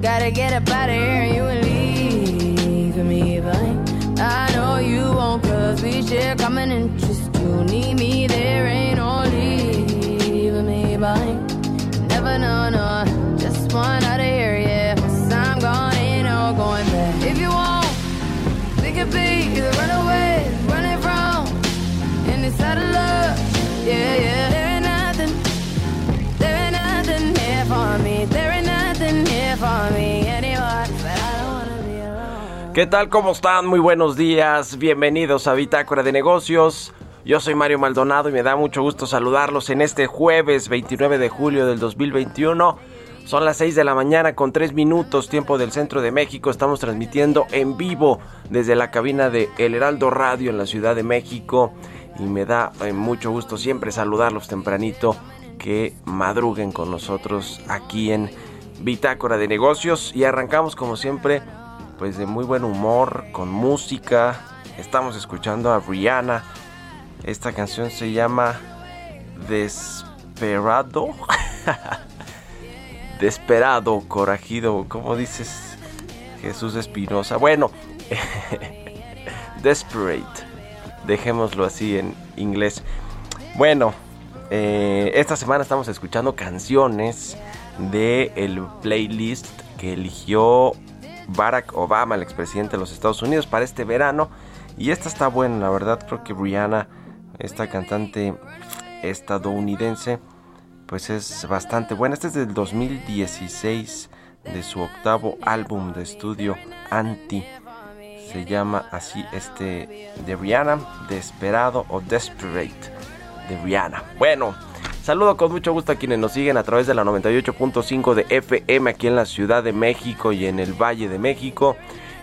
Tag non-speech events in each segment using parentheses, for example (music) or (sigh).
Gotta get up out of here and you will leave me behind. I know you won't, cause we share common interest. You need me, there ain't no leaving me behind. Never know, no. Just one out of ¿Qué tal? ¿Cómo están? Muy buenos días. Bienvenidos a Bitácora de Negocios. Yo soy Mario Maldonado y me da mucho gusto saludarlos en este jueves 29 de julio del 2021. Son las 6 de la mañana con 3 minutos tiempo del centro de México. Estamos transmitiendo en vivo desde la cabina de El Heraldo Radio en la Ciudad de México. Y me da eh, mucho gusto siempre saludarlos tempranito. Que madruguen con nosotros aquí en Bitácora de Negocios. Y arrancamos como siempre pues de muy buen humor, con música. Estamos escuchando a Rihanna. Esta canción se llama Desperado. (laughs) Desperado, corajido, ¿cómo dices? Jesús Espinosa. Bueno, (laughs) Desperate. Dejémoslo así en inglés. Bueno, eh, esta semana estamos escuchando canciones de el playlist que eligió Barack Obama, el expresidente de los Estados Unidos, para este verano. Y esta está buena, la verdad. Creo que Rihanna, esta cantante estadounidense, pues es bastante buena. Este es del 2016, de su octavo álbum de estudio, Anti. Se llama así este de Rihanna, Desperado o Desperate de Rihanna. Bueno, saludo con mucho gusto a quienes nos siguen a través de la 98.5 de FM aquí en la Ciudad de México y en el Valle de México.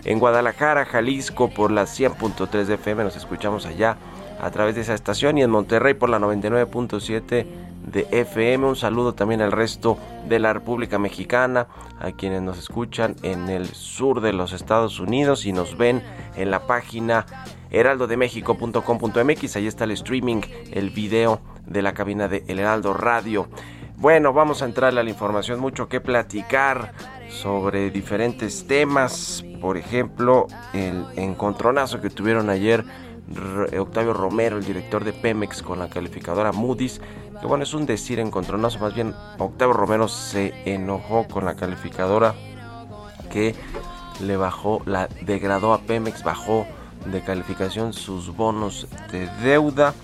En Guadalajara, Jalisco por la 100.3 de FM nos escuchamos allá a través de esa estación y en Monterrey por la 99.7 de FM. Un saludo también al resto de la República Mexicana, a quienes nos escuchan en el sur de los Estados Unidos y nos ven en la página heraldodemexico.com.mx. Ahí está el streaming, el video de la cabina de El Heraldo Radio. Bueno, vamos a entrar a la información, mucho que platicar sobre diferentes temas. Por ejemplo, el encontronazo que tuvieron ayer Octavio Romero, el director de Pemex, con la calificadora Moody's. Que bueno, es un decir encontronazo, más bien Octavio Romero se enojó con la calificadora que le bajó, la degradó a Pemex, bajó de calificación sus bonos de deuda.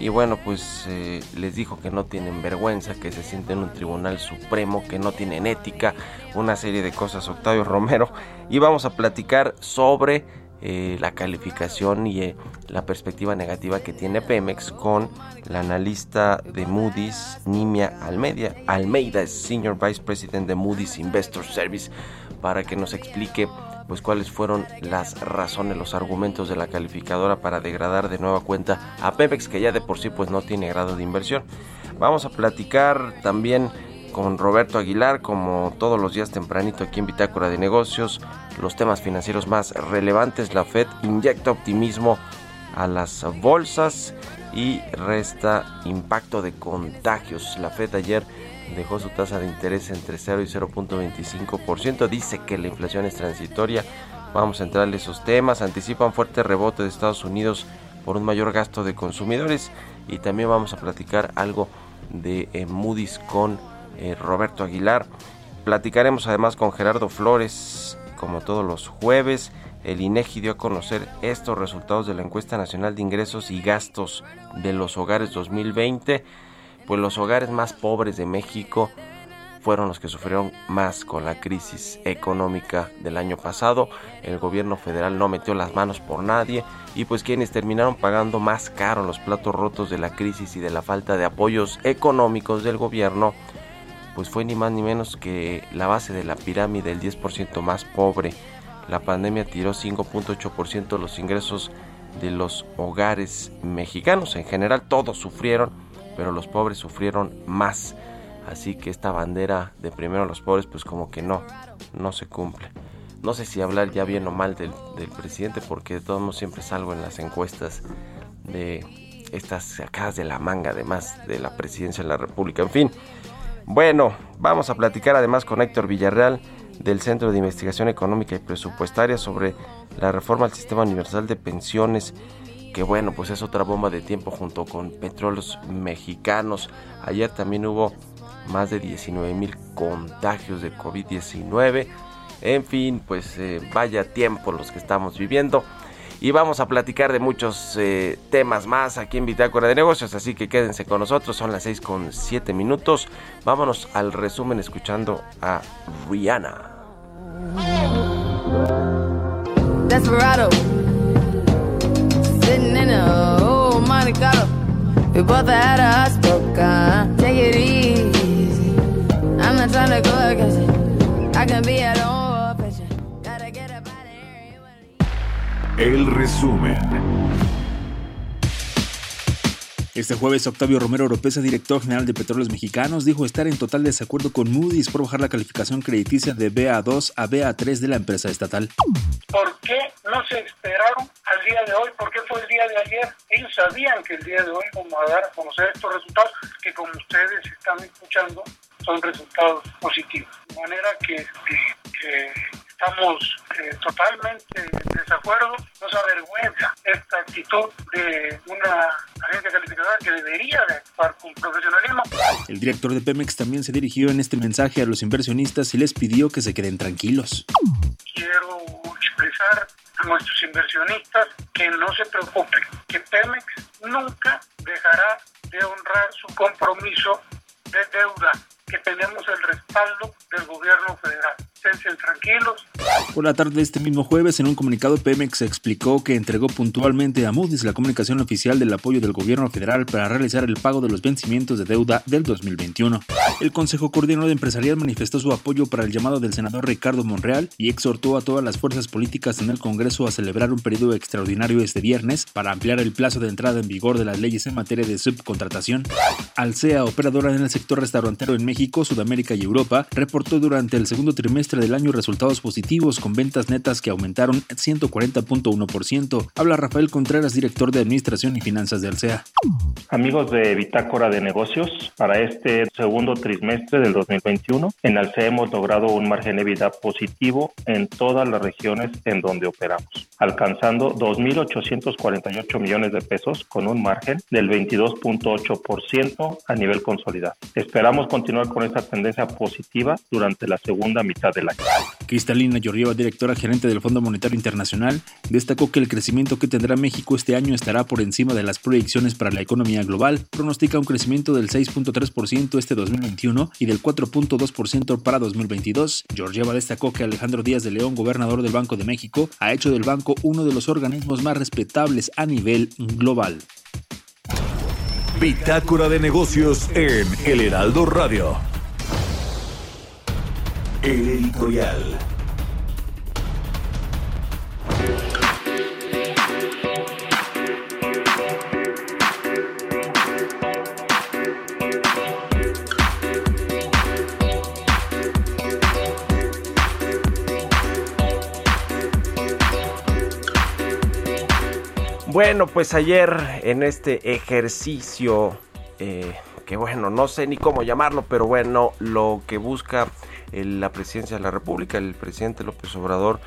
Y bueno, pues eh, les dijo que no tienen vergüenza, que se sienten en un tribunal supremo, que no tienen ética, una serie de cosas, Octavio Romero. Y vamos a platicar sobre eh, la calificación y eh, la perspectiva negativa que tiene Pemex con la analista de Moody's, Nimia Almeida. Almeida Senior Vice President de Moody's Investor Service para que nos explique pues cuáles fueron las razones, los argumentos de la calificadora para degradar de nueva cuenta a Pemex que ya de por sí pues no tiene grado de inversión. Vamos a platicar también con Roberto Aguilar como todos los días tempranito aquí en Bitácora de Negocios, los temas financieros más relevantes, la Fed inyecta optimismo a las bolsas y resta impacto de contagios. La Fed ayer dejó su tasa de interés entre 0 y 0.25%. Dice que la inflación es transitoria. Vamos a entrarle esos temas. Anticipan fuerte rebote de Estados Unidos por un mayor gasto de consumidores. Y también vamos a platicar algo de eh, Moody's con eh, Roberto Aguilar. platicaremos además con Gerardo Flores, como todos los jueves. El INEGI dio a conocer estos resultados de la encuesta nacional de ingresos y gastos de los hogares 2020. Pues los hogares más pobres de México fueron los que sufrieron más con la crisis económica del año pasado. El gobierno federal no metió las manos por nadie y pues quienes terminaron pagando más caro los platos rotos de la crisis y de la falta de apoyos económicos del gobierno, pues fue ni más ni menos que la base de la pirámide, el 10% más pobre. La pandemia tiró 5.8% los ingresos de los hogares mexicanos. En general todos sufrieron, pero los pobres sufrieron más. Así que esta bandera de primero los pobres, pues como que no, no se cumple. No sé si hablar ya bien o mal del, presidente, porque de todos modos siempre salgo en las encuestas de estas sacadas de la manga, además de la presidencia de la República. En fin, bueno, vamos a platicar además con Héctor Villarreal del Centro de Investigación Económica y Presupuestaria sobre la reforma al sistema universal de pensiones que bueno, pues es otra bomba de tiempo junto con petróleos mexicanos. Ayer también hubo más de 19 mil contagios de COVID-19. En fin, pues eh, vaya tiempo los que estamos viviendo. Y vamos a platicar de muchos eh, temas más aquí en Bitácora de Negocios, así que quédense con nosotros, son las 6 con 7 minutos. Vámonos al resumen escuchando a Rihanna. Desperado, sitting in a old Monte Carlo. We both had a spoken, take it easy. El resumen. Este jueves, Octavio Romero Oropesa, director general de Petróleos Mexicanos, dijo estar en total desacuerdo con Moody's por bajar la calificación crediticia de BA2 a BA3 de la empresa estatal. ¿Por qué no se esperaron al día de hoy? ¿Por qué fue el día de ayer? Ellos sabían que el día de hoy vamos a dar a conocer estos resultados que como ustedes están escuchando son resultados positivos. De manera que, estamos eh, totalmente en desacuerdo, nos avergüenza esta actitud de una agencia calificadora que debería de actuar con profesionalismo. El director de Pemex también se dirigió en este mensaje a los inversionistas y les pidió que se queden tranquilos. Quiero expresar a nuestros inversionistas que no se preocupen, que Pemex nunca dejará de honrar su compromiso de deuda que tenemos el respaldo del gobierno federal. Estén tranquilos. Por la tarde de este mismo jueves, en un comunicado, Pemex explicó que entregó puntualmente a Moody's la comunicación oficial del apoyo del gobierno federal para realizar el pago de los vencimientos de deuda del 2021. El Consejo Coordinador Empresarial manifestó su apoyo para el llamado del senador Ricardo Monreal y exhortó a todas las fuerzas políticas en el Congreso a celebrar un periodo extraordinario este viernes para ampliar el plazo de entrada en vigor de las leyes en materia de subcontratación. Alsea, operadora en el sector restaurantero en México, Sudamérica y Europa, reportó durante el segundo trimestre del año resultados positivos con ventas netas que aumentaron 140.1%. Habla Rafael Contreras, director de Administración y Finanzas de Alsea. Amigos de Bitácora de Negocios, para este segundo trimestre del 2021, en Alsea hemos logrado un margen de vida positivo en todas las regiones en donde operamos, alcanzando 2.848 millones de pesos con un margen del 22.8% a nivel consolidado. Esperamos continuar con esta tendencia positiva durante la segunda mitad del año. Cristalina Directora gerente del Fondo Monetario Internacional, destacó que el crecimiento que tendrá México este año estará por encima de las proyecciones para la economía global. Pronostica un crecimiento del 6.3% este 2021 y del 4.2% para 2022. Georgieva destacó que Alejandro Díaz de León, gobernador del Banco de México, ha hecho del banco uno de los organismos más respetables a nivel global. Bitácora de negocios en El Heraldo Radio. El editorial. Bueno, pues ayer en este ejercicio, eh, que bueno, no sé ni cómo llamarlo, pero bueno, lo que busca la presidencia de la República, el presidente López Obrador,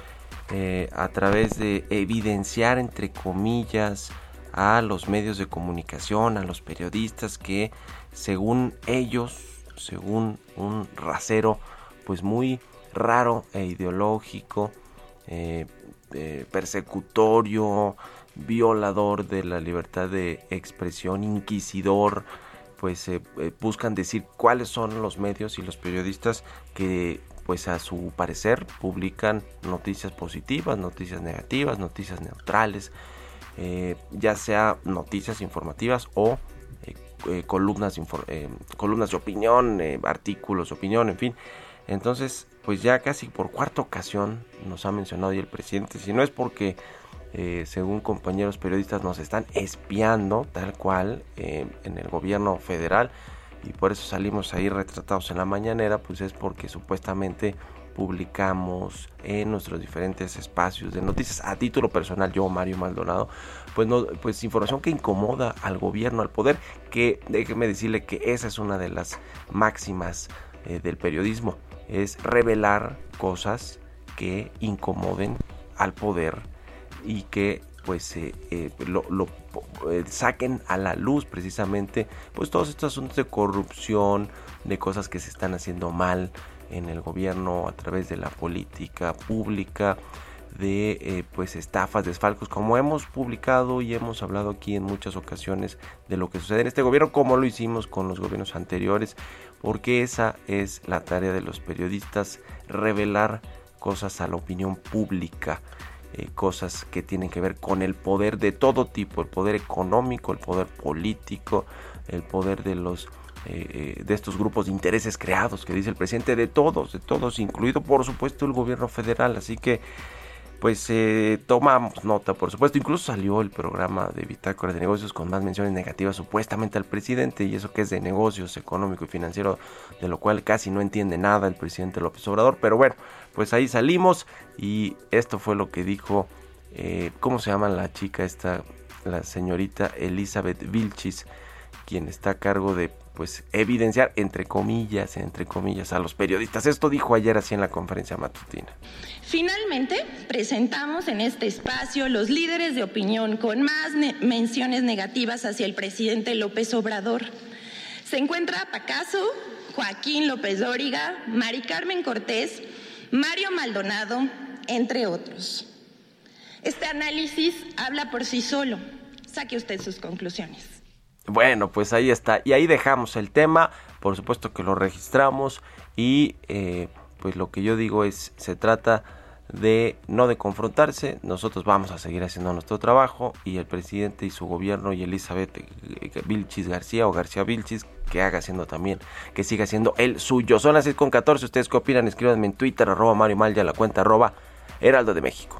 eh, a través de evidenciar, entre comillas, a los medios de comunicación, a los periodistas que, según ellos, según un rasero, pues muy raro e ideológico, eh, eh, persecutorio, violador de la libertad de expresión, inquisidor, pues buscan decir cuáles son los medios y los periodistas que pues a su parecer publican noticias positivas, noticias negativas, noticias neutrales, ya sea noticias informativas o columnas, columnas de opinión, artículos de opinión, en fin. Entonces, pues ya casi por cuarta ocasión nos ha mencionado y el presidente, si no es porque eh, según compañeros periodistas nos están espiando tal cual eh, en el gobierno federal y por eso salimos ahí retratados en la mañanera, pues es porque supuestamente publicamos en nuestros diferentes espacios de noticias a título personal yo Mario Maldonado pues no pues información que incomoda al gobierno al poder que déjeme decirle que esa es una de las máximas eh, del periodismo es revelar cosas que incomoden al poder y que pues eh, eh, lo, eh, saquen a la luz precisamente pues todos estos asuntos de corrupción de cosas que se están haciendo mal en el gobierno a través de la política pública de pues estafas, desfalcos, como hemos publicado y hemos hablado aquí en muchas ocasiones de lo que sucede en este gobierno, como lo hicimos con los gobiernos anteriores, porque esa es la tarea de los periodistas, revelar cosas a la opinión pública, eh, cosas que tienen que ver con el poder de todo tipo, el poder económico, el poder político, el poder de los eh, eh, de estos grupos de intereses creados que dice el presidente de todos, de todos, incluido por supuesto el gobierno federal, así que pues eh, tomamos nota, por supuesto. Incluso salió el programa de Bitácora de Negocios con más menciones negativas supuestamente al presidente y eso que es de negocios económico y financiero, de lo cual casi no entiende nada el presidente López Obrador. Pero bueno, pues ahí salimos y esto fue lo que dijo, eh, ¿cómo se llama la chica esta? La señorita Elizabeth Vilchis, quien está a cargo de pues evidenciar entre comillas, entre comillas a los periodistas. Esto dijo ayer así en la conferencia matutina. Finalmente, presentamos en este espacio los líderes de opinión con más menciones negativas hacia el presidente López Obrador. Se encuentra Pacaso, Joaquín López Dóriga, Mari Carmen Cortés, Mario Maldonado, entre otros. Este análisis habla por sí solo. Saque usted sus conclusiones. Bueno, pues ahí está. Y ahí dejamos el tema. Por supuesto que lo registramos. Y eh, pues lo que yo digo es, se trata de no de confrontarse. Nosotros vamos a seguir haciendo nuestro trabajo. Y el presidente y su gobierno y Elizabeth eh, Vilchis García o García Vilchis que haga haciendo también, que siga siendo el suyo. Son las 6 con 14. Ustedes qué opinan, escríbanme en Twitter, arroba Mario Mal, ya la cuenta arroba Heraldo de México.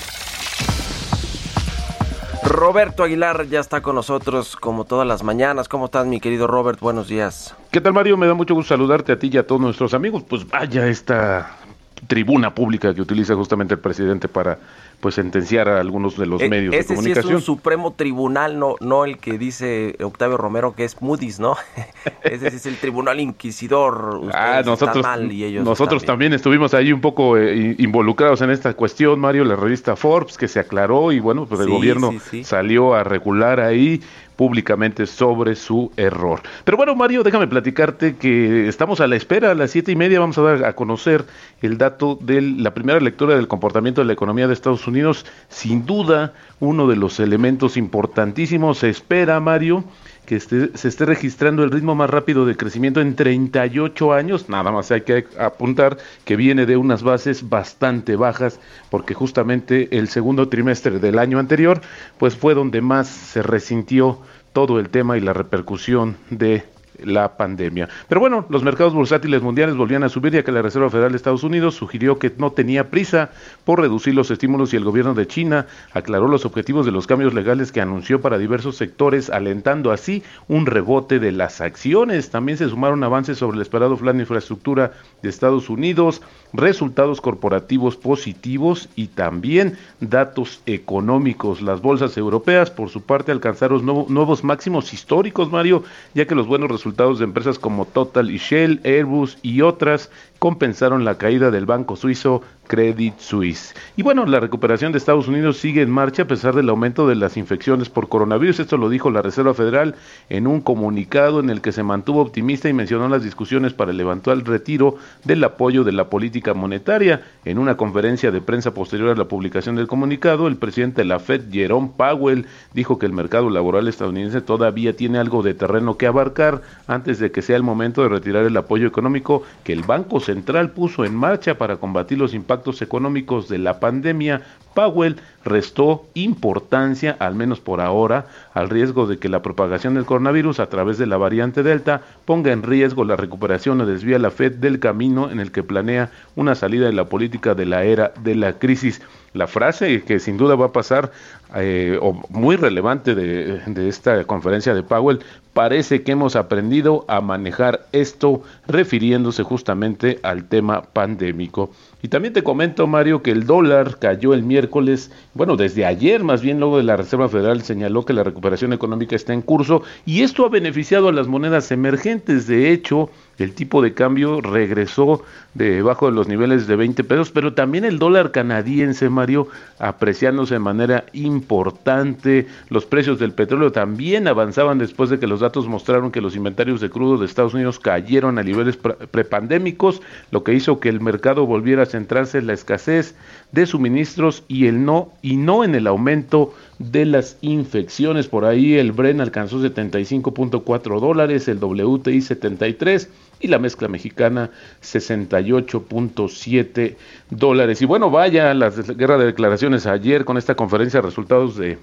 Roberto Aguilar ya está con nosotros como todas las mañanas. ¿Cómo estás, mi querido Robert? Buenos días. ¿Qué tal, Mario? Me da mucho gusto saludarte a ti y a todos nuestros amigos. Pues vaya esta tribuna pública que utiliza justamente el presidente para pues sentenciar a algunos de los e, medios de comunicación. Sí es un supremo tribunal, no no el que dice Octavio Romero que es Moody's, ¿no? (laughs) ese es el tribunal inquisidor. ah, nosotros nosotros también. estuvimos ahí un poco eh, involucrados en esta cuestión, Mario, la revista Forbes que se aclaró y bueno, pues el gobierno salió a regular ahí públicamente sobre su error. Pero bueno, Mario, déjame platicarte que estamos a la espera, a las siete y media vamos a dar a conocer el dato de la primera lectura del comportamiento de la economía de Estados Unidos. Sin duda, uno de los elementos importantísimos se espera, Mario, que se esté registrando el ritmo más rápido de crecimiento en 38 años. Nada más hay que apuntar que viene de unas bases bastante bajas, porque justamente el segundo trimestre del año anterior, pues fue donde más se resintió todo el tema y la repercusión de la pandemia. Pero bueno, los mercados bursátiles mundiales volvían a subir ya que la Reserva Federal de Estados Unidos sugirió que no tenía prisa por reducir los estímulos y el gobierno de China aclaró los objetivos de los cambios legales que anunció para diversos sectores, alentando así un rebote de las acciones. También se sumaron avances sobre el esperado plan de infraestructura de Estados Unidos, resultados corporativos positivos y también datos económicos. Las bolsas europeas, por su parte, alcanzaron nuevos máximos históricos, Mario, ya que los buenos resultados de empresas como Total y Shell, Airbus y otras compensaron la caída del banco suizo Credit Suisse. Y bueno, la recuperación de Estados Unidos sigue en marcha a pesar del aumento de las infecciones por coronavirus. Esto lo dijo la Reserva Federal en un comunicado en el que se mantuvo optimista y mencionó las discusiones para el eventual retiro del apoyo de la política monetaria. En una conferencia de prensa posterior a la publicación del comunicado, el presidente de la Fed, Jerome Powell, dijo que el mercado laboral estadounidense todavía tiene algo de terreno que abarcar antes de que sea el momento de retirar el apoyo económico que el Banco Central puso en marcha para combatir los impactos económicos de la pandemia, Powell restó importancia, al menos por ahora, al riesgo de que la propagación del coronavirus a través de la variante Delta ponga en riesgo la recuperación o desvía la Fed del camino en el que planea una salida de la política de la era de la crisis. La frase que sin duda va a pasar, eh, o muy relevante de, de esta conferencia de Powell, parece que hemos aprendido a manejar esto refiriéndose justamente al tema pandémico. Y también te comento, Mario, que el dólar cayó el miércoles, bueno, desde ayer más bien, luego de la Reserva Federal señaló que la recuperación económica está en curso y esto ha beneficiado a las monedas emergentes. De hecho, el tipo de cambio regresó debajo de los niveles de 20 pesos, pero también el dólar canadiense, Mario, apreciándose de manera importante. Los precios del petróleo también avanzaban después de que los datos mostraron que los inventarios de crudo de Estados Unidos cayeron a niveles prepandémicos, lo que hizo que el mercado volviera a centrarse en la escasez de suministros y el no y no en el aumento de las infecciones. Por ahí el Bren alcanzó 75.4 dólares, el WTI 73 y la mezcla mexicana 68.7 dólares. Y bueno, vaya la guerra de declaraciones ayer con esta conferencia de resultados de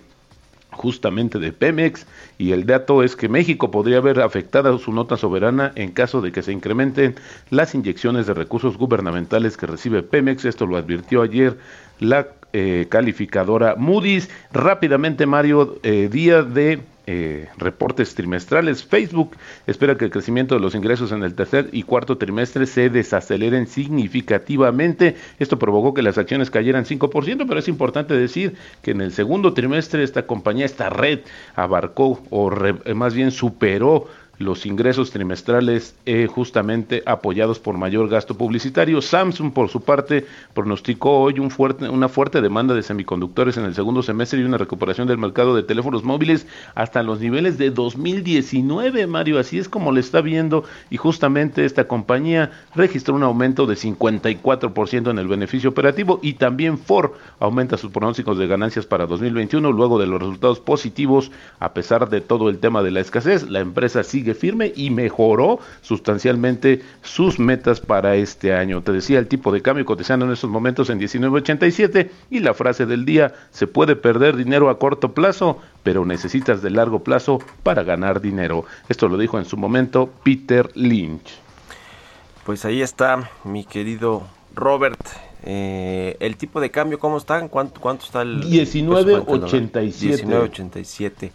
justamente de Pemex y el dato es que México podría ver afectada su nota soberana en caso de que se incrementen las inyecciones de recursos gubernamentales que recibe Pemex. Esto lo advirtió ayer la eh, calificadora Moody's. Rápidamente, Mario, eh, día de eh, reportes trimestrales. Facebook espera que el crecimiento de los ingresos en el tercer y cuarto trimestre se desaceleren significativamente. Esto provocó que las acciones cayeran 5%, pero es importante decir que en el segundo trimestre esta compañía, esta red, abarcó o más bien superó los ingresos trimestrales eh, justamente apoyados por mayor gasto publicitario. Samsung, por su parte, pronosticó hoy una fuerte demanda de semiconductores en el segundo semestre y una recuperación del mercado de teléfonos móviles hasta los niveles de 2019, Mario. Así es como le está viendo y justamente esta compañía registró un aumento de 54% en el beneficio operativo y también Ford aumenta sus pronósticos de ganancias para 2021 luego de los resultados positivos a pesar de todo el tema de la escasez. La empresa sigue firme y mejoró sustancialmente sus metas para este año. Te decía el tipo de cambio cotizando en estos momentos en 19.87 y la frase del día, se puede perder dinero a corto plazo, pero necesitas de largo plazo para ganar dinero. Esto lo dijo en su momento Peter Lynch. Pues ahí está mi querido Robert. Eh, el tipo de cambio, ¿cómo está? ¿Cuánto, cuánto está el? 19.87. 19.87.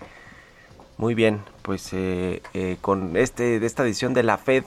Muy bien, pues eh, eh, con este esta edición de la Fed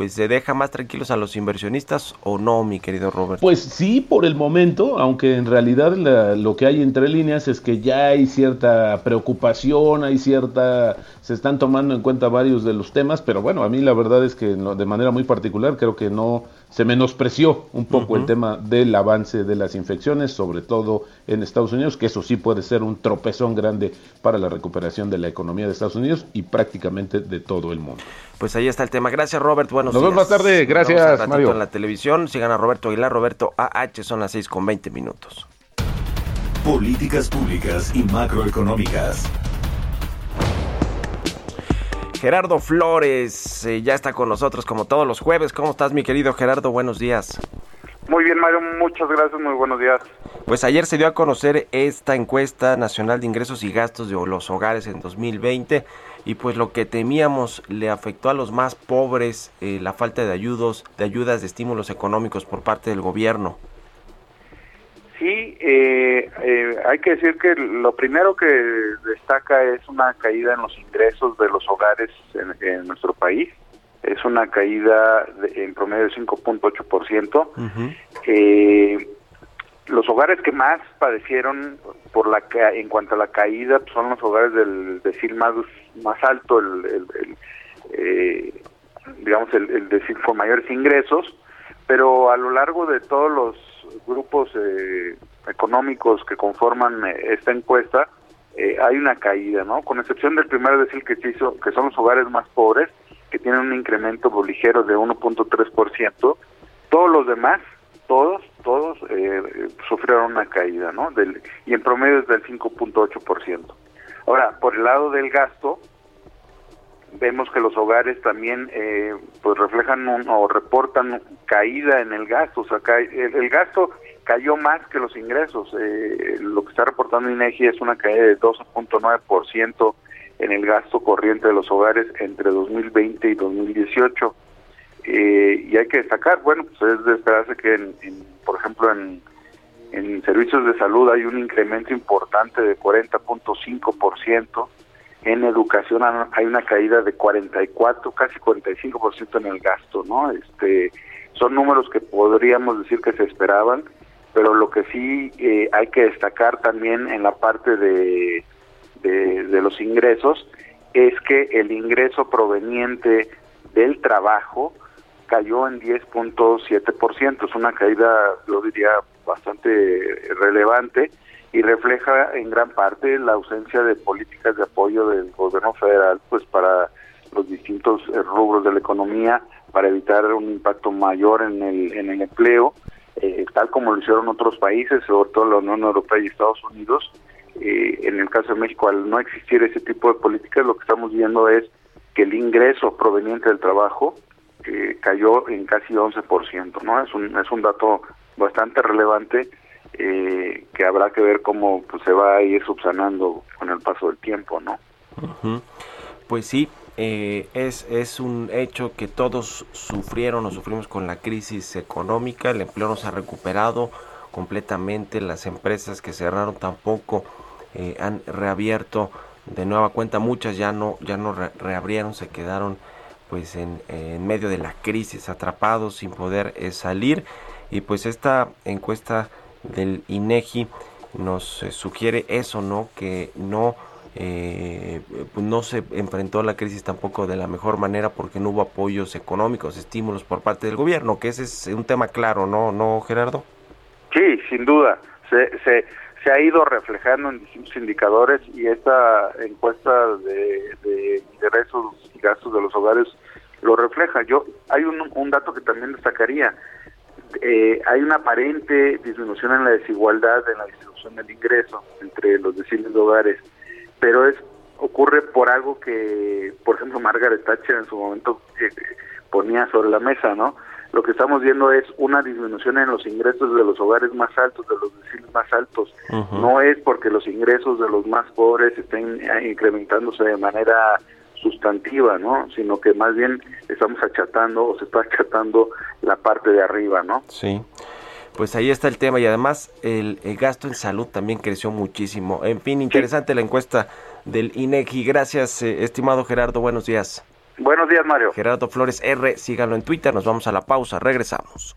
pues se deja más tranquilos a los inversionistas o no, mi querido Robert? Pues sí, por el momento, aunque en realidad lo que hay entre líneas es que ya hay cierta preocupación, hay cierta, se están tomando en cuenta varios de los temas, pero bueno, a mí la verdad es que de manera muy particular creo que no se menospreció un poco el tema del avance de las infecciones, sobre todo en Estados Unidos, que eso sí puede ser un tropezón grande para la recuperación de la economía de Estados Unidos y prácticamente de todo el mundo. Pues ahí está el tema. Gracias, Robert. Buenos Nos vemos más tarde. Gracias, Mario. en la televisión. Sigan a Roberto Aguilar, Roberto AH. Son las 6 con 20 minutos. Políticas públicas y macroeconómicas. Gerardo Flores eh, ya está con nosotros como todos los jueves. ¿Cómo estás, mi querido Gerardo? Buenos días. Muy bien, Mario, muchas gracias, muy buenos días. Pues ayer se dio a conocer esta encuesta nacional de ingresos y gastos de los hogares en 2020 y pues lo que temíamos le afectó a los más pobres eh, la falta de ayudos, de ayudas, de estímulos económicos por parte del gobierno. Sí, eh, eh, hay que decir que lo primero que destaca es una caída en los ingresos de los hogares en, nuestro país. Es una caída en promedio de 5.8%. eh, los hogares que más padecieron por la en cuanto a la caída pues, son los hogares del decir más más alto, el, eh, digamos el, decir con mayores ingresos, pero a lo largo de todos los grupos eh, económicos que conforman eh, esta encuesta, eh, hay una caída, ¿no? Con excepción del primer decir que se hizo, que son los hogares más pobres, que tienen un incremento ligero de 1.3%, todos los demás, todos, todos sufrieron una caída, ¿no? Del, y en promedio es del 5.8%. Ahora, por el lado del gasto, vemos que los hogares también eh, pues reflejan o reportan caída en el gasto, o sea, el, gasto cayó más que los ingresos. Eh, lo que está reportando INEGI es una caída de 12.9% en el gasto corriente de los hogares entre 2020 y 2018. Eh, y hay que destacar, bueno, pues es de esperarse que, en, por ejemplo, en, en servicios de salud hay un incremento importante de 40.5%, en educación hay una caída de 44, casi 45% en el gasto, ¿no? Este, son números que podríamos decir que se esperaban, pero lo que sí eh, hay que destacar también en la parte de, de, los ingresos es que el ingreso proveniente del trabajo cayó en 10.7%, es una caída, yo diría, bastante relevante y refleja en gran parte la ausencia de políticas de apoyo del gobierno federal pues para los distintos eh, rubros de la economía para evitar un impacto mayor en el, en el empleo, eh, tal como lo hicieron otros países, sobre todo la Unión Europea y Estados Unidos. Eh, en el caso de México, al no existir ese tipo de políticas, lo que estamos viendo es que el ingreso proveniente del trabajo cayó en casi 11%, ¿no? Es un, es un dato bastante relevante eh, que habrá que ver cómo pues, se va a ir subsanando con el paso del tiempo, ¿no? Pues sí, eh, es, es un hecho que todos sufrieron o sufrimos con la crisis económica, el empleo no se ha recuperado completamente, las empresas que cerraron tampoco eh, han reabierto de nueva cuenta, muchas ya no, ya no reabrieron, se quedaron pues en, en, medio de la crisis, atrapados sin poder salir y pues esta encuesta del INEGI nos eh, sugiere eso, ¿no? Que no eh, no se enfrentó a la crisis tampoco de la mejor manera porque no hubo apoyos económicos, estímulos por parte del gobierno, que ese es un tema claro, ¿no, no Gerardo? Sí, sin duda. Se, se, se ha ido reflejando en distintos indicadores y esta encuesta de, de ingresos y gastos de los hogares lo refleja. Yo Hay un, un dato que también destacaría eh, hay una aparente disminución en la desigualdad en la distribución del ingreso entre los vecinos de hogares, pero es ocurre por algo que, por ejemplo, Margaret Thatcher en su momento eh, ponía sobre la mesa, ¿no? Lo que estamos viendo es una disminución en los ingresos de los hogares más altos, de los vecinos más altos. No es porque los ingresos de los más pobres estén eh, incrementándose de manera sustantiva, ¿no? Sino que más bien estamos achatando o se está achatando la parte de arriba, ¿no? Sí. Pues ahí está el tema y además el, gasto en salud también creció muchísimo. En fin, interesante la encuesta del INEGI. Gracias, eh, estimado Gerardo. Buenos días. Buenos días, Mario. Gerardo Flores R, síganlo en Twitter. Nos vamos a la pausa. Regresamos.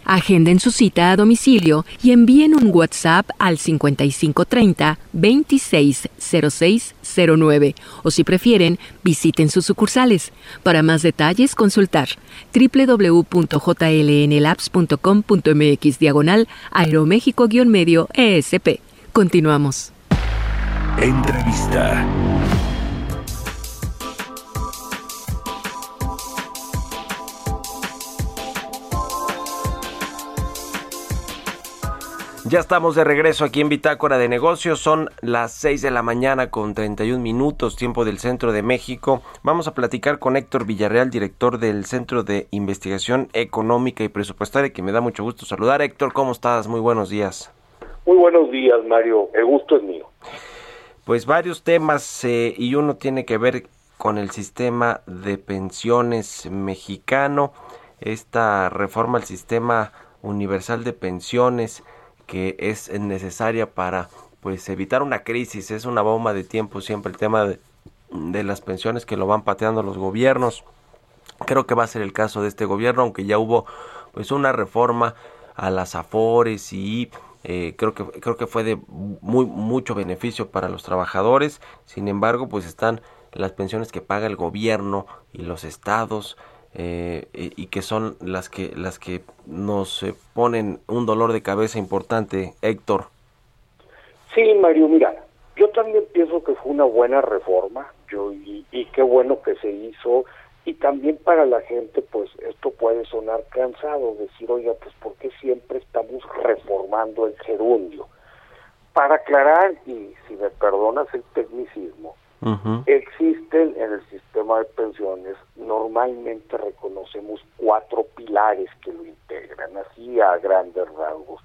Agenden su cita a domicilio y envíen un WhatsApp al 5530 260609 o si prefieren, visiten sus sucursales. Para más detalles, consultar www.jlnlabs.com.mx diagonal aeroméxico-medio ESP. Continuamos. Entrevista. Ya estamos de regreso aquí en Bitácora de Negocios. Son las 6 de la mañana con 31 minutos, tiempo del centro de México. Vamos a platicar con Héctor Villarreal, director del Centro de Investigación Económica y Presupuestaria, que me da mucho gusto saludar. Héctor, ¿cómo estás? Muy buenos días. Muy buenos días, Mario. El gusto es mío. Pues varios temas eh, y uno tiene que ver con el sistema de pensiones mexicano, esta reforma al sistema universal de pensiones que es necesaria para pues evitar una crisis, es una bomba de tiempo siempre el tema de, las pensiones que lo van pateando los gobiernos. Creo que va a ser el caso de este gobierno, aunque ya hubo pues una reforma a las afores y eh, creo que creo que fue de muy mucho beneficio para los trabajadores. Sin embargo, pues están las pensiones que paga el gobierno y los estados eh, y que son las que las que nos eh, ponen un dolor de cabeza importante, Héctor. Sí, Mario, mira, yo también pienso que fue una buena reforma, yo y, y qué bueno que se hizo y también para la gente pues esto puede sonar cansado decir oiga pues por qué siempre estamos reformando el gerundio para aclarar y si me perdonas el tecnicismo Existen en el sistema de pensiones, normalmente reconocemos cuatro pilares que lo integran, así a grandes rasgos.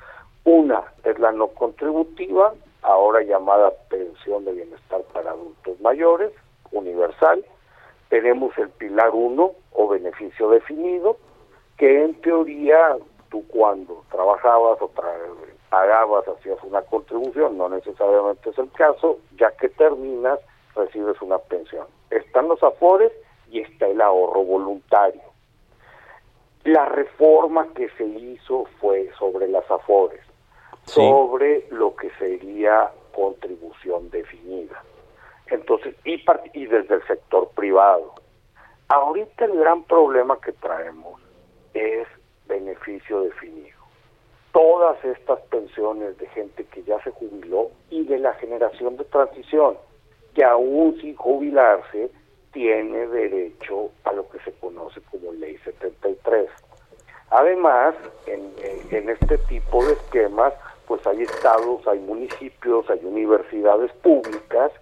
Una es la no contributiva, ahora llamada pensión de bienestar para adultos mayores, universal. Tenemos el pilar uno o beneficio definido, que en teoría tú cuando trabajabas o pagabas, hacías una contribución, no necesariamente es el caso, ya que terminas recibes una pensión. Están los afores y está el ahorro voluntario. La reforma que se hizo fue sobre las afores, sobre lo que sería contribución definida. Entonces, y, y desde el sector privado. Ahorita el gran problema que traemos es beneficio definido. Todas estas pensiones de gente que ya se jubiló y de la generación de transición que aún sin jubilarse tiene derecho a lo que se conoce como ley 73. Además, en, en, este tipo de esquemas, pues hay estados, hay municipios, hay universidades públicas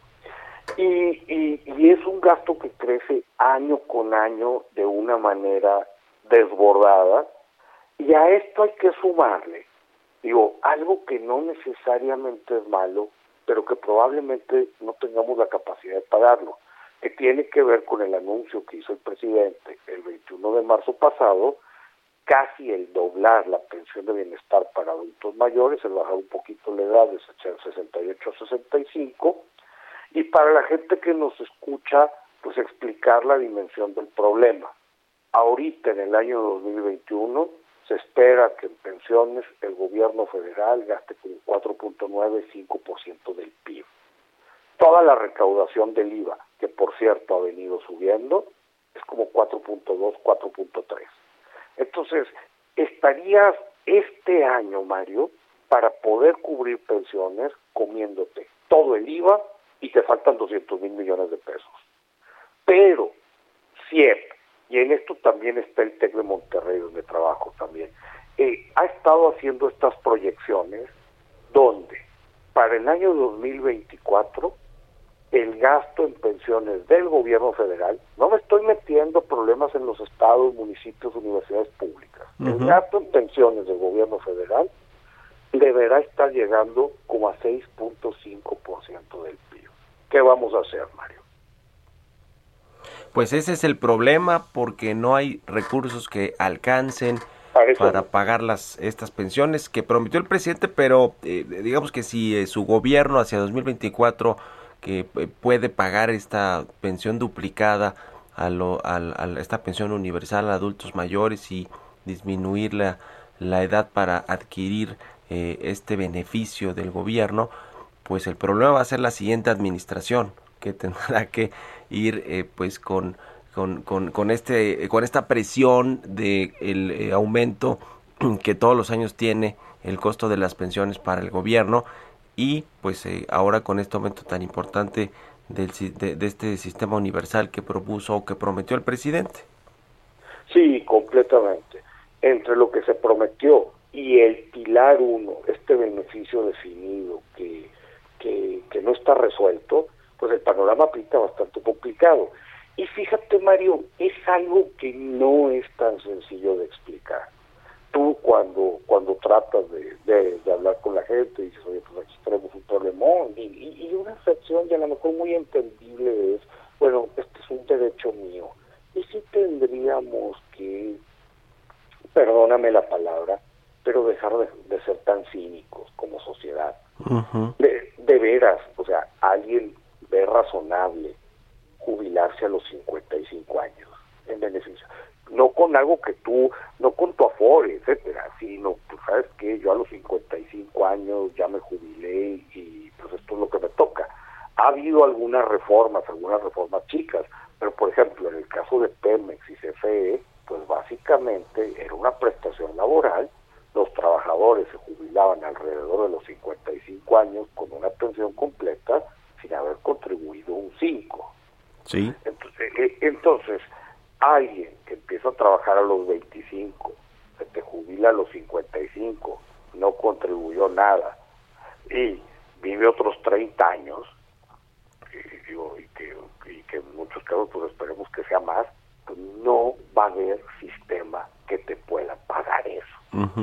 y, y, es un gasto que crece año con año de una manera desbordada y a esto hay que sumarle, digo, algo que no necesariamente es malo, pero que probablemente no tengamos la capacidad de pagarlo, que tiene que ver con el anuncio que hizo el presidente el 21 de marzo pasado, casi el doblar la pensión de bienestar para adultos mayores, el bajar un poquito la edad de 68 a 65, y para la gente que nos escucha, pues explicar la dimensión del problema. Ahorita en el año 2021 se espera que en pensiones el gobierno federal gaste 4.95% del PIB. Toda la recaudación del IVA, que por cierto ha venido subiendo, es como 4.2, 4.3. Entonces, estarías este año, Mario, para poder cubrir pensiones comiéndote todo el IVA y te faltan 200 mil millones de pesos. Pero, siempre y en esto también está el TEC de Monterrey, donde trabajo también, eh, ha estado haciendo estas proyecciones donde para el año 2024 el gasto en pensiones del gobierno federal, no me estoy metiendo problemas en los estados, municipios, universidades públicas, el gasto en pensiones del gobierno federal deberá estar llegando como a 6.5% del PIB. ¿Qué vamos a hacer, Mario? Pues ese es el problema porque no hay recursos que alcancen para pagar las estas pensiones que prometió el presidente, pero eh, digamos que si eh, su gobierno hacia 2024 que eh, puede pagar esta pensión duplicada a, lo, a, esta pensión universal a adultos mayores y disminuir la, la edad para adquirir este beneficio del gobierno, pues el problema va a ser la siguiente administración que (laughs) tendrá que ir eh, pues con, con, con, este, con esta presión de el eh, aumento (clears throat) que todos los años tiene el costo de las pensiones para el gobierno y pues ahora con este aumento tan importante del, de, de, este sistema universal que propuso o que prometió el presidente. Sí, completamente. Entre lo que se prometió y el pilar uno, este beneficio definido que, que, no está resuelto, pues el panorama pinta bastante complicado. Y fíjate, Mario, es algo que no es tan sencillo de explicar. Tú cuando cuando tratas de, de, hablar con la gente dices, oye, pues aquí tenemos un problemón, y, y, una excepción y a lo mejor muy entendible es, bueno, este es un derecho mío. Y si tendríamos que, perdóname la palabra, pero dejar de, ser tan cínicos como sociedad. de, de veras, o sea, alguien ve razonable jubilarse a los 55 años en beneficio. No con algo que tú, no con tu afore, etcétera, sino, pues, ¿sabes que Yo a los 55 años ya me jubilé y pues esto es lo que me toca. Ha habido algunas reformas, algunas reformas chicas, pero por ejemplo, en el caso de Pemex y CFE, pues básicamente era una prestación laboral los trabajadores se jubilaban alrededor de los 55 años con una pensión completa sin haber contribuido un 5. Sí. Entonces, eh, entonces, alguien que empieza a trabajar a los 25, se te jubila a los 55, no contribuyó nada y vive otros 30 años, y, que, y que en muchos casos pues esperemos que sea más, pues no va a haber sistema que te pueda pagar eso.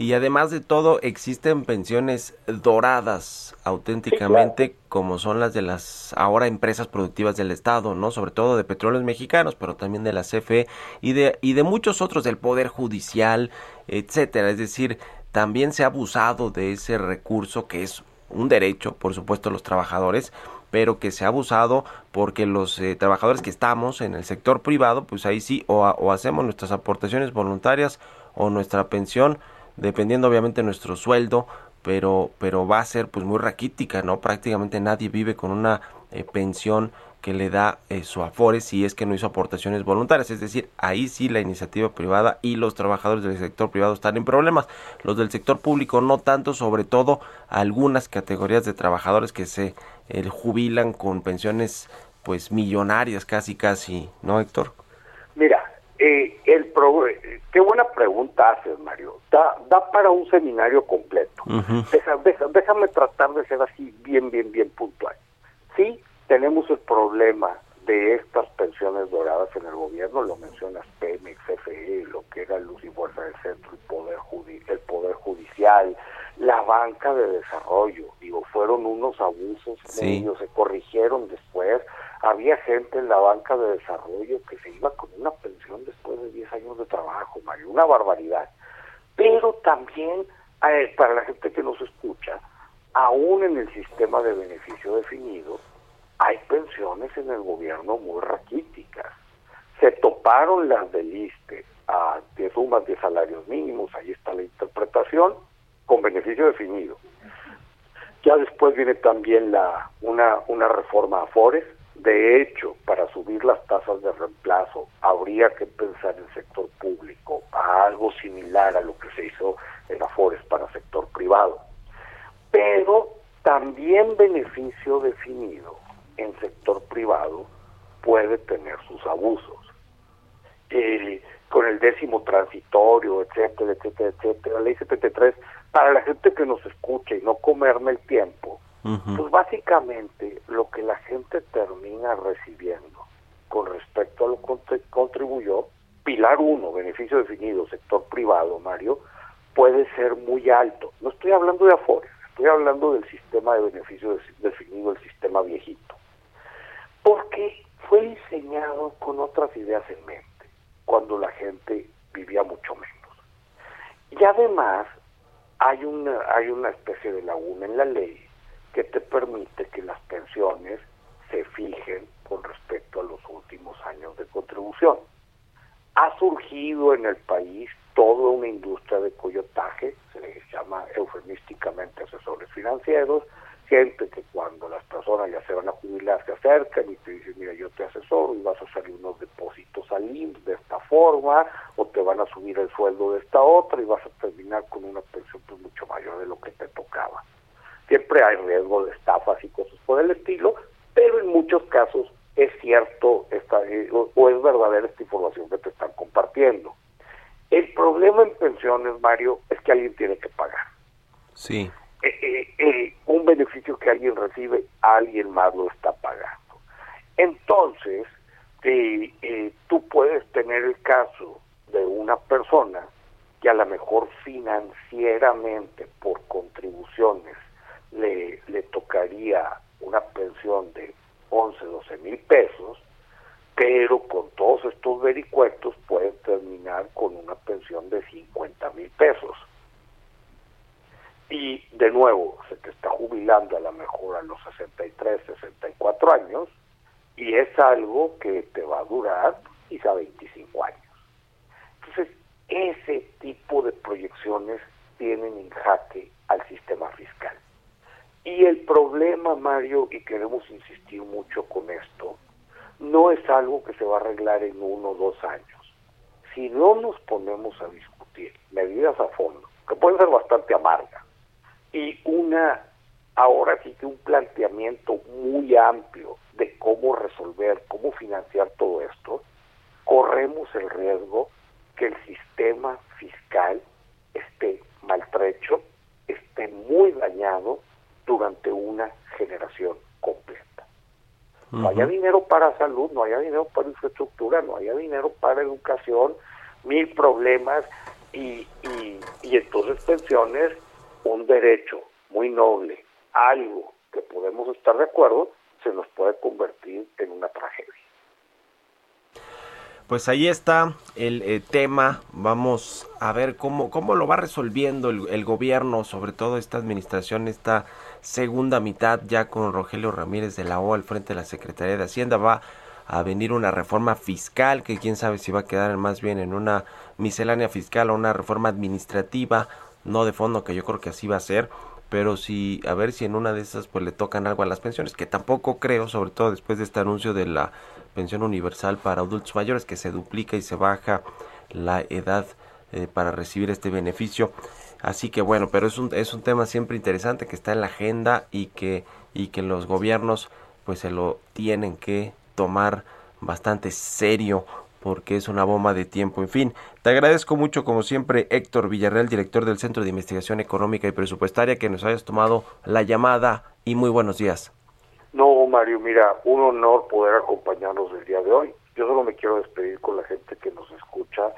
Y además de todo, existen pensiones doradas auténticamente, como son las de las ahora empresas productivas del Estado, ¿no? Sobre todo de petróleos mexicanos, pero también de la CFE y de, y de muchos otros del Poder Judicial, etcétera. Es decir, también se ha abusado de ese recurso que es un derecho, por supuesto, los trabajadores, pero que se ha abusado porque los eh, trabajadores que estamos en el sector privado, pues ahí sí, o, o hacemos nuestras aportaciones voluntarias o nuestra pensión, dependiendo obviamente nuestro sueldo, pero, pero va a ser pues muy raquítica, ¿no? Prácticamente nadie vive con una eh, pensión que le da eh, su afore si es que no hizo aportaciones voluntarias. Es decir, ahí sí la iniciativa privada y los trabajadores del sector privado están en problemas. Los del sector público no tanto, sobre todo algunas categorías de trabajadores que se eh, jubilan con pensiones pues millonarias casi casi, ¿no, Héctor? Eh, el pro, qué buena pregunta haces, Mario. Da, da para un seminario completo. déjame tratar de ser así bien, bien, bien puntual. Sí, tenemos el problema de estas pensiones doradas en el gobierno, lo mencionas Pemex, CFE, lo que era Luz y Fuerza del Centro, el Poder, el poder Judicial, la banca de desarrollo. Digo, fueron unos abusos medios, se corrigieron después, había gente en la banca de desarrollo que se iba con una de 10 años de trabajo, Mario, una barbaridad. Pero también, eh, para la gente que nos escucha, aún en el sistema de beneficio definido, hay pensiones en el gobierno muy raquíticas. Se toparon las del ISTE a de sumas de salarios mínimos, ahí está la interpretación, con beneficio definido. Ya después viene también la una, una reforma a Afores, de hecho, para subir las tasas de reemplazo, habría que pensar en sector público a algo similar a lo que se hizo en Afores para sector privado. Pero también beneficio definido en sector privado puede tener sus abusos. Eh, con el décimo transitorio, etcétera, etcétera, etcétera, la ley 73, para la gente que nos escucha y no comerme el tiempo, pues básicamente lo que la gente termina recibiendo con respecto a lo que contribuyó, pilar uno, beneficio definido, sector privado, Mario, puede ser muy alto. No estoy hablando de Afores, estoy hablando del sistema de beneficio definido, el sistema viejito. Porque fue diseñado con otras ideas en mente, cuando la gente vivía mucho menos. Y además hay una, hay una especie de laguna en la ley que te permite que las pensiones se fijen con respecto a los últimos años de contribución. Ha surgido en el país toda una industria de coyotaje, se les llama eufemísticamente asesores financieros, gente que cuando las personas ya se van a jubilar se acercan y te dicen, mira, yo te asesoro y vas a hacer unos depósitos al IMSS de esta forma, o te van a subir el sueldo de esta otra y vas a terminar con una pensión pues, mucho mayor de lo que te tocaba. Siempre hay riesgo de estafas y cosas por el estilo, pero en muchos casos es cierto esta, eh, o es verdadera esta información que te están compartiendo. El problema en pensiones, Mario, es que alguien tiene que pagar. Sí. Eh, eh, eh, un beneficio que alguien recibe, alguien más lo está pagando. Entonces, tú puedes tener el caso de una persona que a lo mejor financieramente por contribuciones le, le tocaría una pensión de 11, 12 mil pesos, pero con todos estos vericuetos pueden terminar con una pensión de 50 mil pesos y de nuevo se te está jubilando a lo mejor a los 63, 64 años y es algo que te va a durar quizá 25 años. Entonces, ese tipo de proyecciones tienen en jaque al sistema fiscal. Y el problema, Mario, y queremos insistir mucho con esto, no es algo que se va a arreglar en uno o dos años. Si no nos ponemos a discutir medidas a fondo, que pueden ser bastante amargas, y una, ahora sí que un planteamiento muy amplio de cómo resolver, cómo financiar todo esto, corremos el riesgo que el sistema fiscal esté maltrecho, esté muy dañado durante una generación completa. No haya dinero para salud, no haya dinero para infraestructura, no haya dinero para educación, mil problemas y, y, y entonces pensiones un derecho muy noble, algo que podemos estar de acuerdo, se nos puede convertir en una tragedia. Pues ahí está el eh, tema. Vamos a ver cómo, cómo lo va resolviendo el, el, gobierno, sobre todo esta administración, esta segunda mitad ya con Rogelio Ramírez de la O al frente de la Secretaría de Hacienda. Va a venir una reforma fiscal que quién sabe si va a quedar más bien en una miscelánea fiscal o una reforma administrativa no de fondo, que yo creo que así va a ser, pero si a ver si en una de esas pues le tocan algo a las pensiones, que tampoco creo, sobre todo después de este anuncio de la pensión universal para adultos mayores, que se duplica y se baja la edad eh, para recibir este beneficio. Así que bueno, pero es un, es un tema siempre interesante que está en la agenda y que, y que los gobiernos pues se lo tienen que tomar bastante serio porque es una bomba de tiempo. En fin, te agradezco mucho como siempre Héctor Villarreal, director del Centro de Investigación Económica y Presupuestaria, que nos hayas tomado la llamada y muy buenos días. No, Mario, mira, un honor poder acompañarnos el día de hoy. Yo solo me quiero despedir con la gente que nos escucha,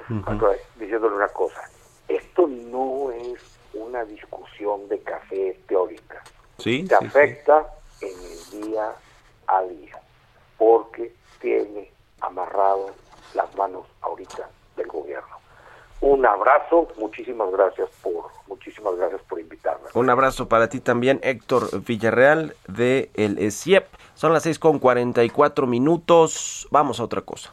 diciéndole una cosa. Esto no es una discusión de café teórica. Sí, Te afecta en el día a día, porque tiene amarrado las manos ahorita del gobierno. Un abrazo, muchísimas gracias por muchísimas gracias por invitarme. Un abrazo para ti también, Héctor Villarreal de el CIEP. Son las seis con 44 minutos. Vamos a otra cosa.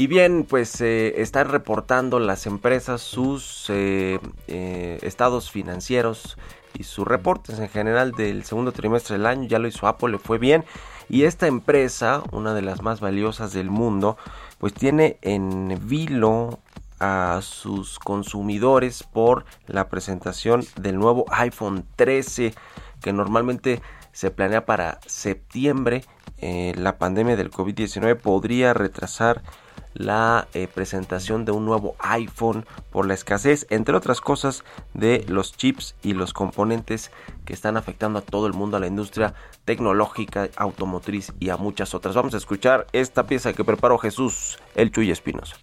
Y bien, pues eh, están reportando las empresas sus eh, eh, estados financieros y sus reportes en general del segundo trimestre del año. Ya lo hizo Apple, le fue bien. Y esta empresa, una de las más valiosas del mundo, pues tiene en vilo a sus consumidores por la presentación del nuevo iPhone 13 que normalmente se planea para septiembre. la pandemia del COVID-19 podría retrasar la eh, presentación de un nuevo iPhone por la escasez, entre otras cosas, de los chips y los componentes que están afectando a todo el mundo, a la industria tecnológica, automotriz y a muchas otras. Vamos a escuchar esta pieza que preparó Jesús, el Chuy Espinosa.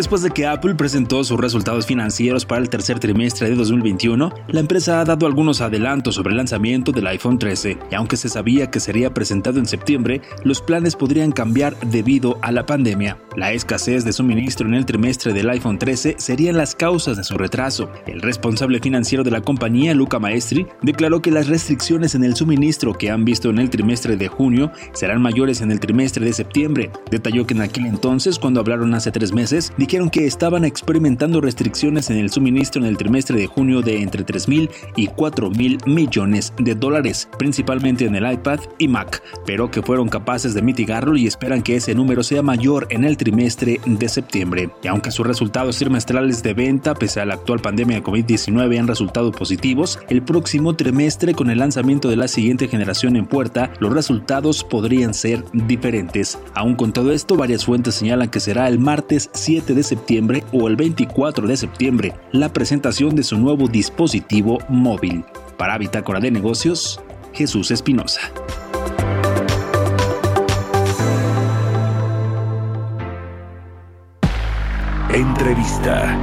Después de que Apple presentó sus resultados financieros para el tercer trimestre de 2021, la empresa ha dado algunos adelantos sobre el lanzamiento del iPhone 13, y aunque se sabía que sería presentado en septiembre, los planes podrían cambiar debido a la pandemia. La escasez de suministro en el trimestre del iPhone 13 serían las causas de su retraso. El responsable financiero de la compañía, Luca Maestri, declaró que las restricciones en el suministro que han visto en el trimestre de junio serán mayores en el trimestre de septiembre. Detalló que en aquel entonces, cuando hablaron hace tres meses, dijeron que estaban experimentando restricciones en el suministro en el trimestre de junio de entre 3.000 y 4.000 millones de dólares, principalmente en el iPad y Mac, pero que fueron capaces de mitigarlo y esperan que ese número sea mayor en el trimestre de septiembre. Y aunque sus resultados trimestrales de venta, pese a la actual pandemia de COVID-19, han resultado positivos, el próximo trimestre con el lanzamiento de la siguiente generación en puerta, los resultados podrían ser diferentes. Aún con todo esto, varias fuentes señalan que será el martes 7 de septiembre o el 24 de septiembre la presentación de su nuevo dispositivo móvil. Para Bitácora de Negocios, Jesús Espinosa. Entrevista.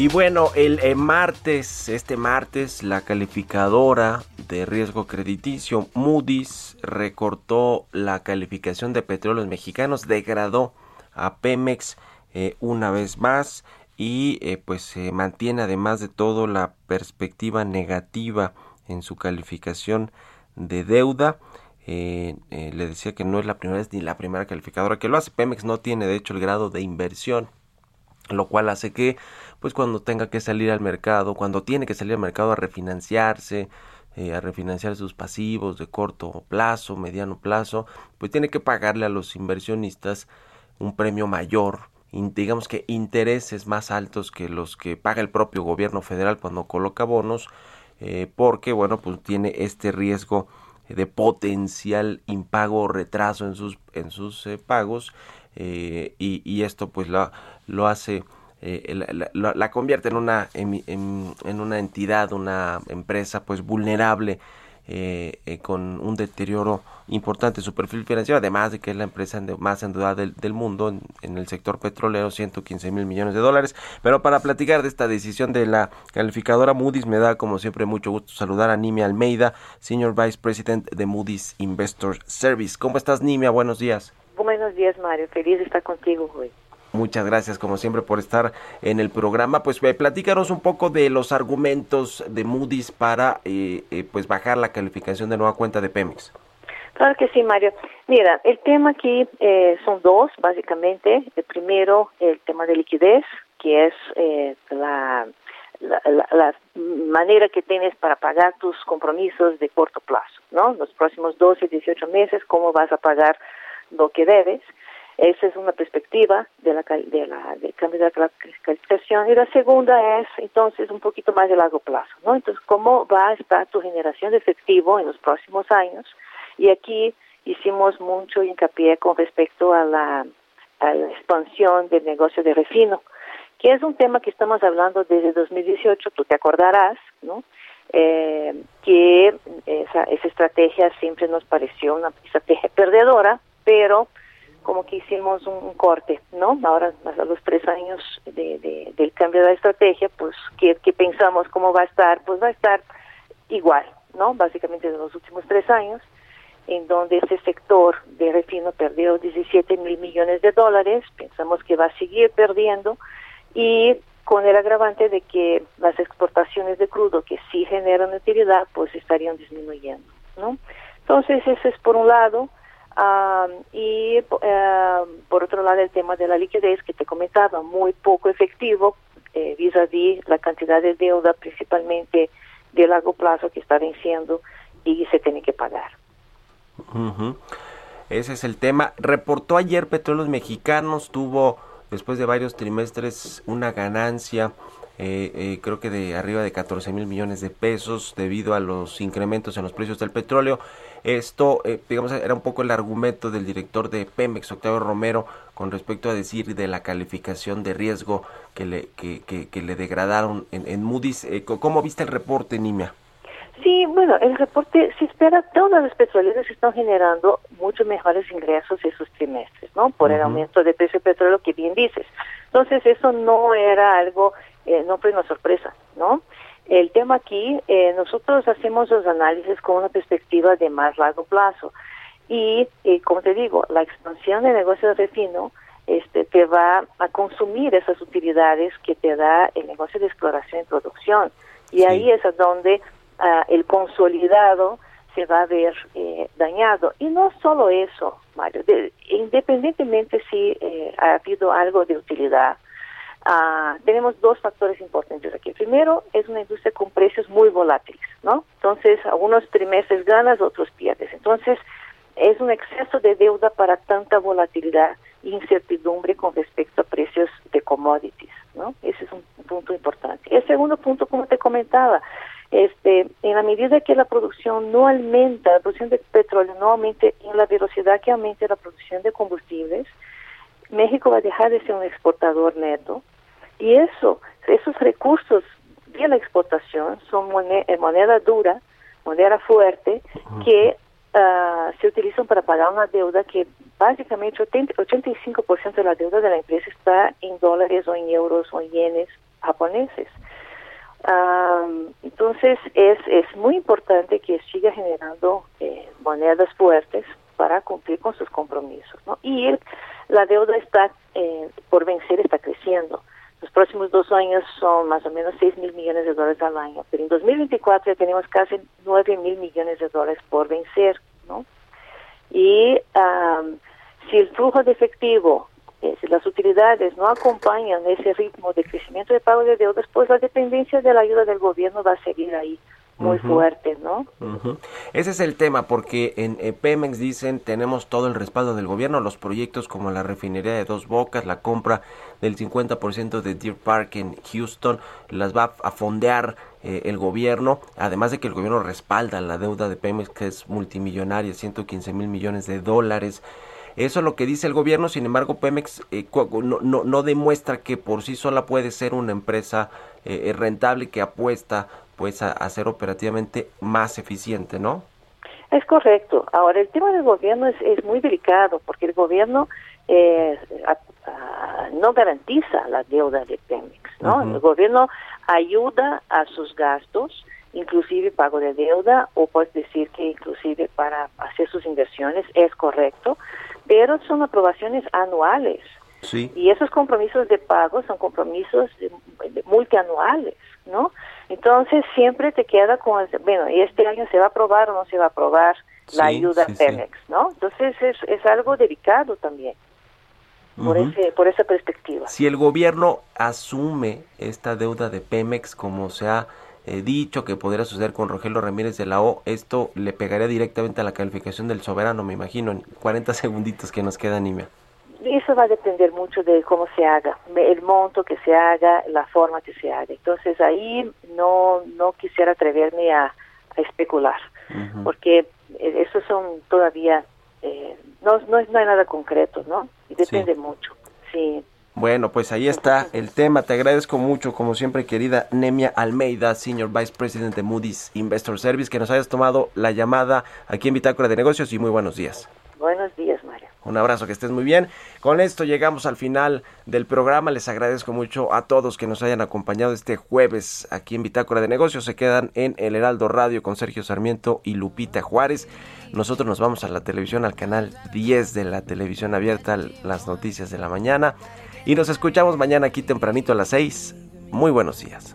Y bueno, el eh, martes, este martes, la calificadora de riesgo crediticio Moody's recortó la calificación de petróleos mexicanos, degradó a Pemex eh, una vez más y eh, pues se mantiene además de todo la perspectiva negativa en su calificación de deuda. le decía que no es la primera vez ni la primera calificadora que lo hace. Pemex no tiene de hecho el grado de inversión, lo cual hace que pues cuando tenga que salir al mercado, cuando tiene que salir al mercado a refinanciarse, eh, a refinanciar sus pasivos de corto plazo, mediano plazo, pues tiene que pagarle a los inversionistas un premio mayor, digamos que intereses más altos que los que paga el propio gobierno federal cuando coloca bonos, eh, porque bueno, pues tiene este riesgo de potencial impago o retraso en sus, en sus eh, pagos y, y, esto pues lo, lo hace eh, la, convierte en una, en, una entidad, una empresa pues vulnerable eh, eh, con un deterioro importante en su perfil financiero, además de que es la empresa más endeudada del, mundo en, el sector petrolero, 115 mil millones de dólares. Pero para platicar de esta decisión de la calificadora Moody's, me da como siempre mucho gusto saludar a Nimia Almeida, Senior Vice President de Moody's Investor Service. ¿Cómo estás, Nimia? Buenos días. Buenos días, Mario. Feliz de estar contigo hoy. Muchas gracias como siempre por estar en el programa. Pues eh, platícanos un poco de los argumentos de Moody's para eh, eh, pues bajar la calificación de nueva cuenta de Pemex. Claro que sí, Mario. Mira, el tema aquí son dos, básicamente. El primero, el tema de liquidez, que es la, la, la, manera que tienes para pagar tus compromisos de corto plazo, ¿no? Los próximos 12, 18 meses, cómo vas a pagar lo que debes. Esa es una perspectiva de la, de la, del cambio de la calificación. Y la segunda es, entonces, un poquito más de largo plazo, ¿no? Entonces, ¿cómo va a estar tu generación de efectivo en los próximos años? Y aquí hicimos mucho hincapié con respecto a la, a la expansión del negocio de refino, que es un tema que estamos hablando desde 2018, tú te acordarás, ¿no? Eh, que esa, esa estrategia siempre nos pareció una estrategia perdedora, pero como que hicimos un, corte, ¿no? Ahora, a los tres años de, del cambio de la estrategia, pues, ¿qué, pensamos cómo va a estar? Pues va a estar igual, ¿no? Básicamente de los últimos tres años, en donde ese sector de refino perdió 17 mil millones de dólares, pensamos que va a seguir perdiendo, y con el agravante de que las exportaciones de crudo que sí generan utilidad, pues estarían disminuyendo, ¿no? Entonces, eso es por un lado y eh, por otro lado el tema de la liquidez que te comentaba, muy poco efectivo eh, vis a vis la cantidad de deuda principalmente de largo plazo que está venciendo y se tiene que pagar. Ese es el tema. Reportó ayer Petróleos Mexicanos, tuvo después de varios trimestres una ganancia eh, eh, creo que de arriba de 14 mil millones de pesos debido a los incrementos en los precios del petróleo. Esto, eh, digamos, era un poco el argumento del director de Pemex, Octavio Romero, con respecto a decir de la calificación de riesgo que le, que, que, le degradaron en, en Moody's. ¿Cómo viste el reporte, Nimia? Sí, bueno, el reporte se espera, todas las petroleras están generando muchos mejores ingresos esos trimestres, ¿no? Por el aumento de precio del petróleo que bien dices. Entonces, eso no era algo, eh, no fue una sorpresa, ¿no? El tema aquí, eh, nosotros hacemos los análisis con una perspectiva de más largo plazo. Y, eh, como te digo, la expansión de negocios de refino este, te va a consumir esas utilidades que te da el negocio de exploración y producción. Y ahí es donde ah, el consolidado se va a ver eh, dañado. Y no solo eso, Mario, independientemente si eh, ha habido algo de utilidad, ah, tenemos dos factores importantes aquí. Primero, es una industria con precios muy volátiles, ¿no? Entonces, algunos trimestres ganas, otros pierdes. Entonces, es un exceso de deuda para tanta volatilidad e incertidumbre con respecto a precios de commodities, ¿no? Ese es un punto importante. El segundo punto, como te comentaba, este, en la medida que la producción no aumenta, la producción de petróleo no aumente en la velocidad que aumente la producción de combustibles, México va a dejar de ser un exportador neto y eso, esos recursos de la exportación son moneda, eh, moneda dura, moneda fuerte, que uh, se utilizan para pagar una deuda que básicamente 80, 85% de la deuda de la empresa está en dólares o en euros o en yenes japoneses. Um, entonces es, es muy importante que siga generando eh, monedas fuertes para cumplir con sus compromisos. ¿no? Y el, la deuda está eh, por vencer, está creciendo. Los próximos dos años son más o menos 6 mil millones de dólares al año, pero en 2024 ya tenemos casi 9 mil millones de dólares por vencer, ¿no? Y si el flujo de efectivo, eh, si las utilidades no acompañan ese ritmo de crecimiento de pago de deudas, pues la dependencia de la ayuda del gobierno va a seguir ahí muy fuerte, ¿no? Ese es el tema, porque en Pemex dicen tenemos todo el respaldo del gobierno, los proyectos como la refinería de Dos Bocas, la compra del 50% de Deer Park en Houston, las va a fondear eh, el gobierno, además de que el gobierno respalda la deuda de Pemex, que es multimillonaria, 115 mil millones de dólares. Eso es lo que dice el gobierno, sin embargo Pemex eh, no, no, no, demuestra que por sí sola puede ser una empresa eh, rentable que apuesta pues a, ser operativamente más eficiente, ¿no? Es correcto. Ahora, el tema del gobierno es, es muy delicado porque el gobierno eh, no garantiza la deuda de Pemex, ¿no? El gobierno ayuda a sus gastos, inclusive pago de deuda, o puedes decir que inclusive para hacer sus inversiones es correcto, pero son aprobaciones anuales. Sí. Y esos compromisos de pago son compromisos multianuales, ¿no? Entonces siempre te queda con, bueno, ¿y este año se va a aprobar o no se va a aprobar la ayuda Pemex, no? Entonces es, es algo delicado también. Por, ese, por esa perspectiva. Si el gobierno asume esta deuda de Pemex como se ha eh, dicho que podría suceder con Rogelio Ramírez de la O, esto le pegaría directamente a la calificación del soberano, me imagino, en 40 (laughs) segunditos que nos queda, Nimia. Eso va a depender mucho de cómo se haga, el monto que se haga, la forma que se haga. Entonces ahí no, no quisiera atreverme a, especular, porque eh, esos son todavía, eh, no, no, hay nada concreto, ¿no? Y depende mucho, sí. Bueno, pues ahí está el tema. Te agradezco mucho, como siempre, querida Nemia Almeida, Senior Vice President de Moody's Investor Service, que nos hayas tomado la llamada aquí en Bitácora de Negocios y muy buenos días. Buenos días. Un abrazo, que estés muy bien. Con esto llegamos al final del programa. Les agradezco mucho a todos que nos hayan acompañado este jueves aquí en Bitácora de Negocios. Se quedan en El Heraldo Radio con Sergio Sarmiento y Lupita Juárez. Nosotros nos vamos a la televisión, al canal 10 de la televisión abierta, las noticias de la mañana. Y nos escuchamos mañana aquí tempranito a las 6. Muy buenos días.